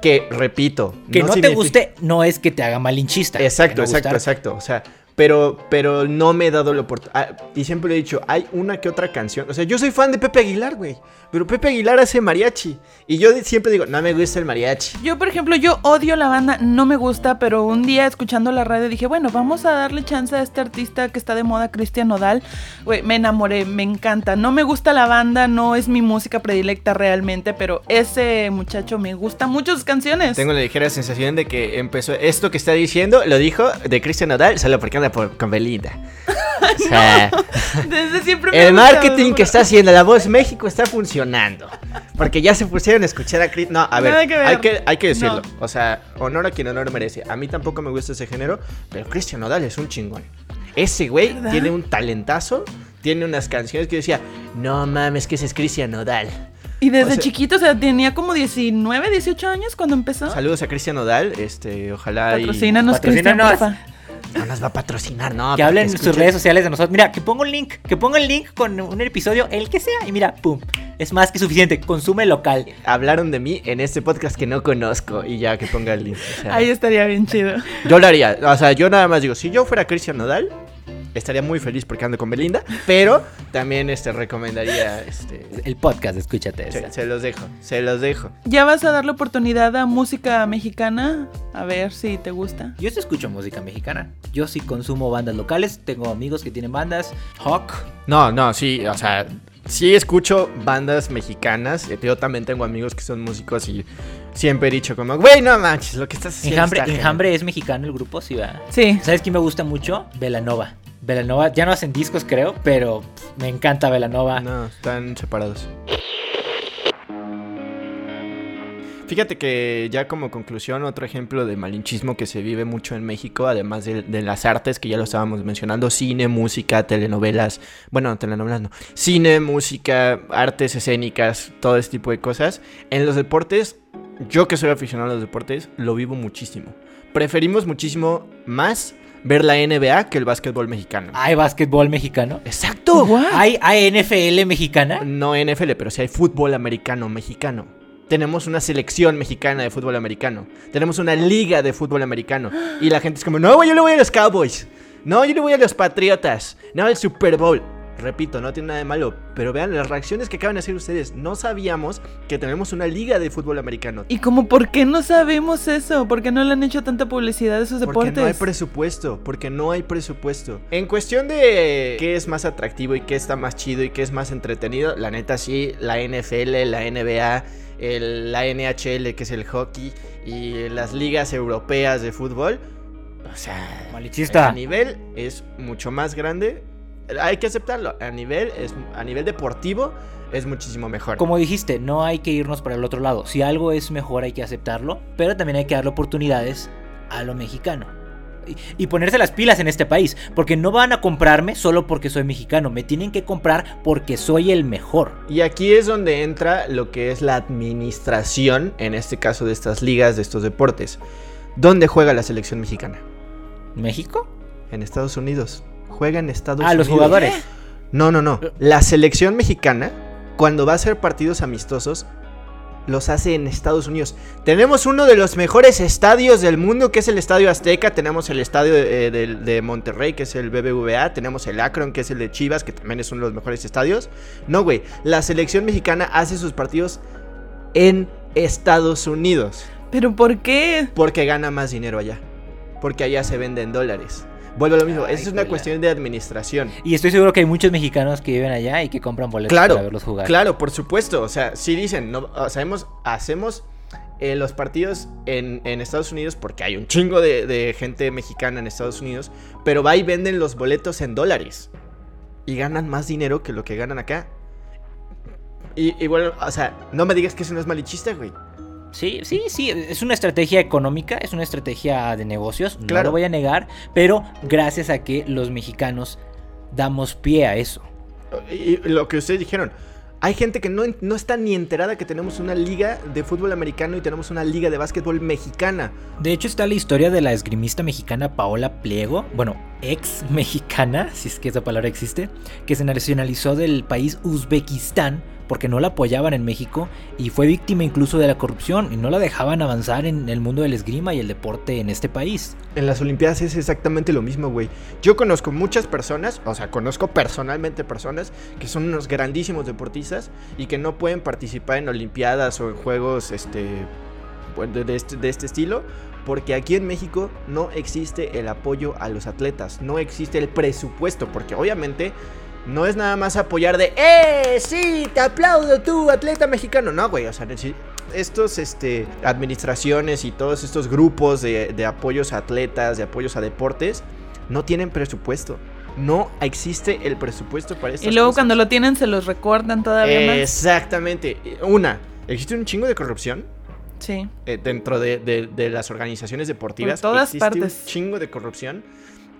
que repito, que no, te guste no es que te haga malinchista. Exacto, exacto, exacto. O sea, pero, pero no me he dado la oportunidad. Ah, y siempre he dicho, hay una que otra canción. O sea, yo soy fan de Pepe Aguilar, güey. Pero Pepe Aguilar hace mariachi. Y yo siempre digo, no me gusta el mariachi. Yo, por ejemplo, yo odio la banda, no me gusta, pero un día escuchando la radio dije, bueno, vamos a darle chance a este artista que está de moda, Cristian Nodal. Güey, me enamoré, me encanta. No me gusta la banda, no es mi música predilecta realmente, pero ese muchacho me gusta mucho sus canciones. Tengo la ligera sensación de que empezó esto que está diciendo, lo dijo de Cristian Nodal, solo porque con Belinda. O sea, desde siempre el marketing que está haciendo La Voz México está funcionando. Porque ya se pusieron a escuchar a Chris. No, a ver, hay, que, hay que decirlo. O sea, honor a quien honor merece. A mí tampoco me gusta ese género, pero Cristian Nodal es un chingón. Ese güey tiene un talentazo, tiene unas canciones que decía, no mames, que ese es Cristian Nodal. Y desde O sea- chiquito, o sea, tenía como 19, 18 años cuando empezó. Saludos a Cristian Nodal, este, ojalá y... Patrocínanos, Cristian, porfa. No nos va a patrocinar, no. que hablen en sus redes sociales de nosotros. Mira, que ponga un link, que ponga el link con un episodio, el que sea, y mira, pum. Es más que suficiente, consume local. Hablaron de mí en este podcast que no conozco y ya que ponga el link. o sea, Ahí estaría bien chido. Yo lo haría, o sea, yo nada más digo, si yo fuera Cristian Nodal, estaría muy feliz porque ando con Belinda, pero también este recomendaría, este, El podcast, escúchate. se, se los dejo, se los dejo. ¿Ya vas a darle oportunidad a música mexicana? A ver si te gusta. Yo sí escucho música mexicana. Yo sí consumo bandas locales. Tengo amigos que tienen bandas. Hawk. No, no, sí, o sea, sí escucho bandas mexicanas. eh, Yo también tengo amigos que son músicos y siempre he dicho como, güey, no manches, lo que estás haciendo. Enjambre, está genial". Enjambre es mexicano el grupo, sí va. Sí. ¿Sabes quién me gusta mucho? Velanova. Velanova, ya no hacen discos creo, pero me encanta Velanova. No, están separados. Fíjate que ya como conclusión, otro ejemplo de malinchismo que se vive mucho en México, además de, de las artes que ya lo estábamos mencionando, cine, música, telenovelas, bueno, telenovelas no, cine, música, artes escénicas, todo ese tipo de cosas. En los deportes, yo que soy aficionado a los deportes, lo vivo muchísimo. Preferimos muchísimo más ver la NBA que el básquetbol mexicano. ¿Hay básquetbol mexicano? ¡Exacto! What? ¿Hay, hay NFL mexicana? No NFL, pero sí hay fútbol americano mexicano. Tenemos una selección mexicana de fútbol americano. Tenemos una liga de fútbol americano. Y la gente es como, no, yo le voy a los Cowboys. No, yo le voy a los Patriotas. No, al Super Bowl. Repito, no tiene nada de malo. Pero vean las reacciones que acaban de hacer ustedes. No sabíamos que tenemos una liga de fútbol americano. ¿Y como por qué no sabemos eso? ¿Por qué no le han hecho tanta publicidad a esos Porque deportes? no hay presupuesto, porque no hay presupuesto. En cuestión de qué es más atractivo y qué está más chido y qué es más entretenido, la neta sí, la NFL, la NBA, el- la NHL que es el hockey y las ligas europeas de fútbol, o sea, Malichista. a nivel es mucho más grande. Hay que aceptarlo, a nivel es a nivel deportivo es muchísimo mejor. Como dijiste, no hay que irnos para el otro lado. Si algo es mejor hay que aceptarlo, pero también hay que darle oportunidades a lo mexicano. Y, y ponerse las pilas en este país, porque no van a comprarme solo porque soy mexicano, me tienen que comprar porque soy el mejor. Y aquí es donde entra lo que es la administración, en este caso de estas ligas, de estos deportes. ¿Dónde juega la selección mexicana? ¿México? En Estados Unidos. Juega en Estados Ah, Unidos. los jugadores. No, no, no. La selección mexicana, cuando va a hacer partidos amistosos, los hace en Estados Unidos. Tenemos uno de los mejores estadios del mundo, que es el Estadio Azteca. Tenemos el estadio de, de- de Monterrey, que es el BBVA. Tenemos el Akron, que es el de Chivas, que también es uno de los mejores estadios. No, güey. La selección mexicana hace sus partidos en Estados Unidos. ¿Pero por qué? Porque gana más dinero allá. Porque allá se venden dólares. Vuelve a lo mismo. Ay, Esa es una cuestión de administración. Y estoy seguro que hay muchos mexicanos que viven allá y que compran boletos Claro, para verlos jugar. Claro, por supuesto. O sea, sí dicen, no, hemos- hacemos eh, los partidos en, en Estados Unidos porque hay un chingo de, de gente mexicana en Estados Unidos, pero va y venden los boletos en dólares. Y ganan más dinero que lo que ganan acá. Y, y bueno, o sea, no me digas que eso no es malichista, güey. Sí, sí, sí, es una estrategia económica, es una estrategia de negocios, no lo voy a negar, pero gracias a que los mexicanos damos pie a eso. Y, lo que ustedes dijeron, hay gente que no, no está ni enterada que tenemos una liga de fútbol americano y tenemos una liga de básquetbol mexicana. De hecho está la historia de la esgrimista mexicana Paola Pliego, bueno, ex mexicana, si es que esa palabra existe, que se nacionalizó del país Uzbekistán porque no la apoyaban en México y fue víctima incluso de la corrupción y no la dejaban avanzar en el mundo del esgrima y el deporte en este país. En las Olimpiadas es exactamente lo mismo, güey. Yo conozco muchas personas, o sea, conozco personalmente personas que son unos grandísimos deportistas y que no pueden participar en Olimpiadas o en juegos este, pues, de, este, de este estilo. Porque aquí en México no existe el apoyo a los atletas, no existe el presupuesto, porque obviamente no es nada más apoyar de, ¡eh! Sí, te aplaudo tú, atleta mexicano. No, güey, o sea, estos, este, administraciones y todos estos grupos de, de apoyos a atletas, de apoyos a deportes, no tienen presupuesto. No existe el presupuesto para estas Y luego cosas. cuando lo tienen se los recortan todavía más. Exactamente. Una, existe un chingo de corrupción Sí. eh, dentro de, de- de las organizaciones deportivas. Por todas existe partes. un chingo de corrupción.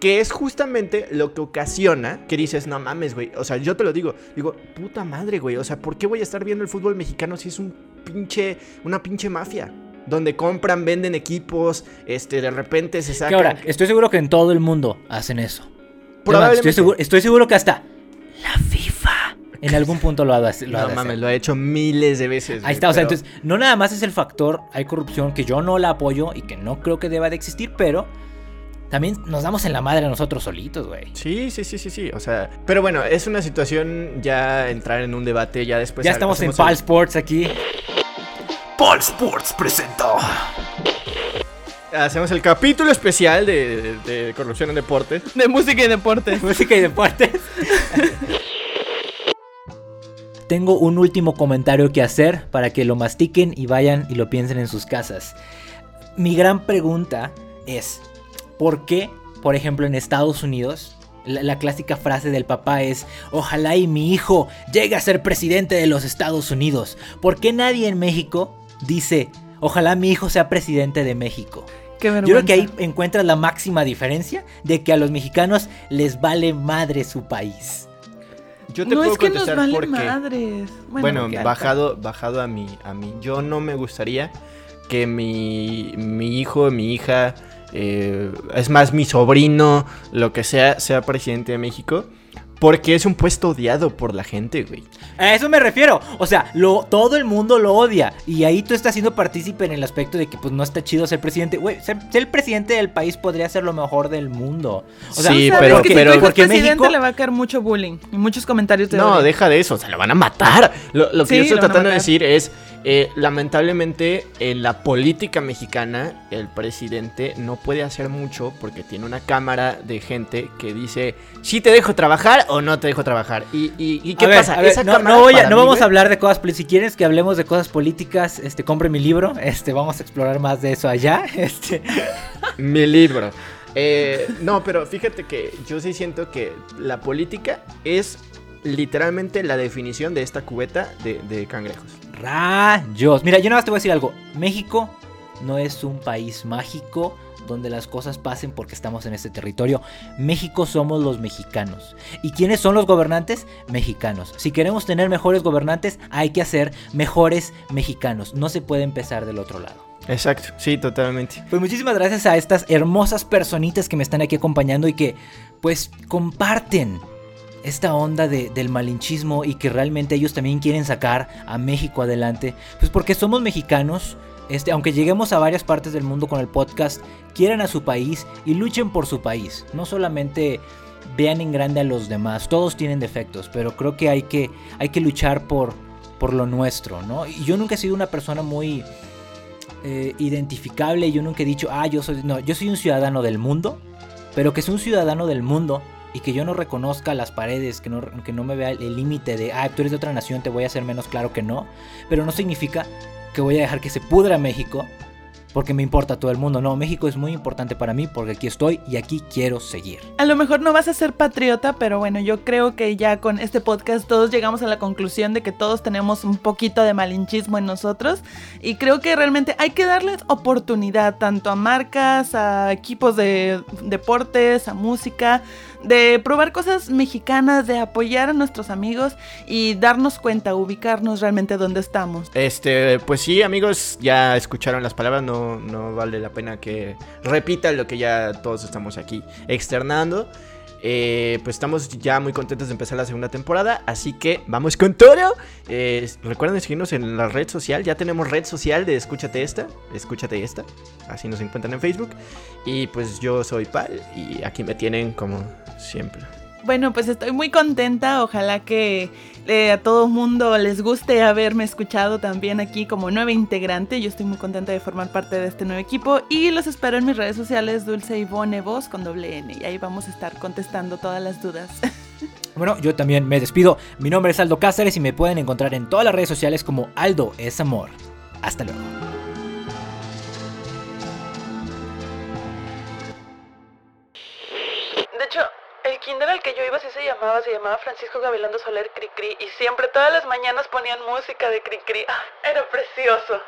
Que es justamente lo que ocasiona que dices, no mames, güey. O sea, yo te lo digo. Digo, puta madre, güey. O sea, ¿por qué voy a estar viendo el fútbol mexicano si es un pinche, una pinche mafia? Donde compran, venden equipos, este, de repente se sacan. Que ahora, estoy seguro que en todo el mundo hacen eso. Probablemente. Estoy seguro, estoy seguro que hasta la FIFA en algún punto lo ha, lo ha de No hacer. mames, lo ha hecho miles de veces. Ahí güey, está, o sea, pero- entonces, no nada más es el factor, hay corrupción que yo no la apoyo y que no creo que deba de existir, pero también nos damos en la madre a nosotros solitos, güey. Sí, sí, sí, sí, sí. O sea, pero bueno, es una situación ya entrar en un debate, ya después. ya estamos en PAL Sports aquí. Paul Sports presenta. Hacemos el capítulo especial de, de corrupción en deportes. De música y deportes. Música y deportes. Tengo un último comentario que hacer para que lo mastiquen y vayan y lo piensen en sus casas. Mi gran pregunta es, ¿por qué, por ejemplo, en Estados Unidos, la, la clásica frase del papá es, ojalá y mi hijo llegue a ser presidente de los Estados Unidos? ¿Por qué nadie en México dice, ojalá mi hijo sea presidente de México? Qué Yo creo que ahí encuentras la máxima diferencia de que a los mexicanos les vale madre su país. Yo te no puedo es que nos contestar vale por qué. madres. Bueno, porque- bajado, bajado a mí, a mí. Yo no me gustaría que mi, mi hijo, mi hija, eh, es más, mi sobrino, lo que sea, sea presidente de México. Porque es un puesto odiado por la gente, güey. A eso me refiero. O sea, lo, todo el mundo lo odia. Y ahí tú estás siendo partícipe en el aspecto de que pues no está chido ser presidente. Güey, ser, ser el presidente del país podría ser lo mejor del mundo. O sea, Sí, ¿Sabes pero- que pero- si porque presidente México... le va a caer mucho bullying y muchos comentarios de No, odio. deja de eso, o sea, lo van a matar. Lo, lo que Sí, yo estoy tratando de decir es, eh, lamentablemente, en la política mexicana, el presidente no puede hacer mucho porque tiene una cámara de gente que dice, si te dejo trabajar o no te dejo trabajar. ¿Y, y, y qué a ver, pasa? a ver, Esa no, cámara no voy a- para no mí, vamos güey, a hablar de cosas políticas. Si quieres que hablemos de cosas políticas, este, compre mi libro. Este, vamos a explorar más de eso allá. Este, Mi libro. Eh, no, pero fíjate que yo sí siento que la política es literalmente la definición de esta cubeta de, de cangrejos. Rayos. Mira, yo nada más te voy a decir algo. México no es un país mágico donde las cosas pasen porque estamos en este territorio. México somos los mexicanos. ¿Y quiénes son los gobernantes? Mexicanos. Si queremos tener mejores gobernantes, hay que hacer mejores mexicanos. No se puede empezar del otro lado. Exacto, sí, totalmente. Pues muchísimas gracias a estas hermosas personitas que me están aquí acompañando y que pues comparten esta onda de- del malinchismo y que realmente ellos también quieren sacar a México adelante. Pues porque somos mexicanos, este, aunque lleguemos a varias partes del mundo con el podcast, quieran a su país y luchen por su país. No solamente vean en grande a los demás, todos tienen defectos, pero creo que hay que, hay que luchar por, por lo nuestro, ¿no? Y yo nunca he sido una persona muy eh, identificable. Yo nunca he dicho, ah, yo soy. No, yo soy un ciudadano del mundo. Pero que sea un ciudadano del mundo y que yo no reconozca las paredes, que no, que no me vea el límite de, ah, tú eres de otra nación, te voy a hacer menos claro que no. Pero no significa que voy a dejar que se pudra México porque me importa todo el mundo. No, México es muy importante para mí porque aquí estoy y aquí quiero seguir. A lo mejor no vas a ser patriota, pero bueno, yo creo que ya con este podcast todos llegamos a la conclusión de que todos tenemos un poquito de malinchismo en nosotros y creo que realmente hay que darles oportunidad tanto a marcas, a equipos de deportes, a música, de probar cosas mexicanas, de apoyar a nuestros amigos y darnos cuenta, ubicarnos realmente donde estamos. Este, pues sí, amigos, ya escucharon las palabras, no, no vale la pena que repitan lo que ya todos estamos aquí externando. Eh, pues estamos ya muy contentos de empezar la segunda temporada, así que vamos con todo. Eh, recuerden seguirnos en la red social, ya tenemos red social de Escúchate esta, Escúchate esta, así nos encuentran en Facebook. Y pues yo soy Pal y aquí me tienen como siempre. Bueno, pues estoy muy contenta. Ojalá que eh, a todo mundo les guste haberme escuchado también aquí como nueva integrante. Yo estoy muy contenta de formar parte de este nuevo equipo. Y los espero en mis redes sociales, Dulce Ivone Voz con doble N. Y ahí vamos a estar contestando todas las dudas. Bueno, yo también me despido. Mi nombre es Aldo Cáceres y me pueden encontrar en todas las redes sociales como Aldo es Amor. Hasta luego. De hecho, el kinder al que yo iba sí se llamaba, se llamaba Francisco Gabilondo Soler Cricri. Y siempre, todas las mañanas ponían música de Cricri. Ah, era precioso.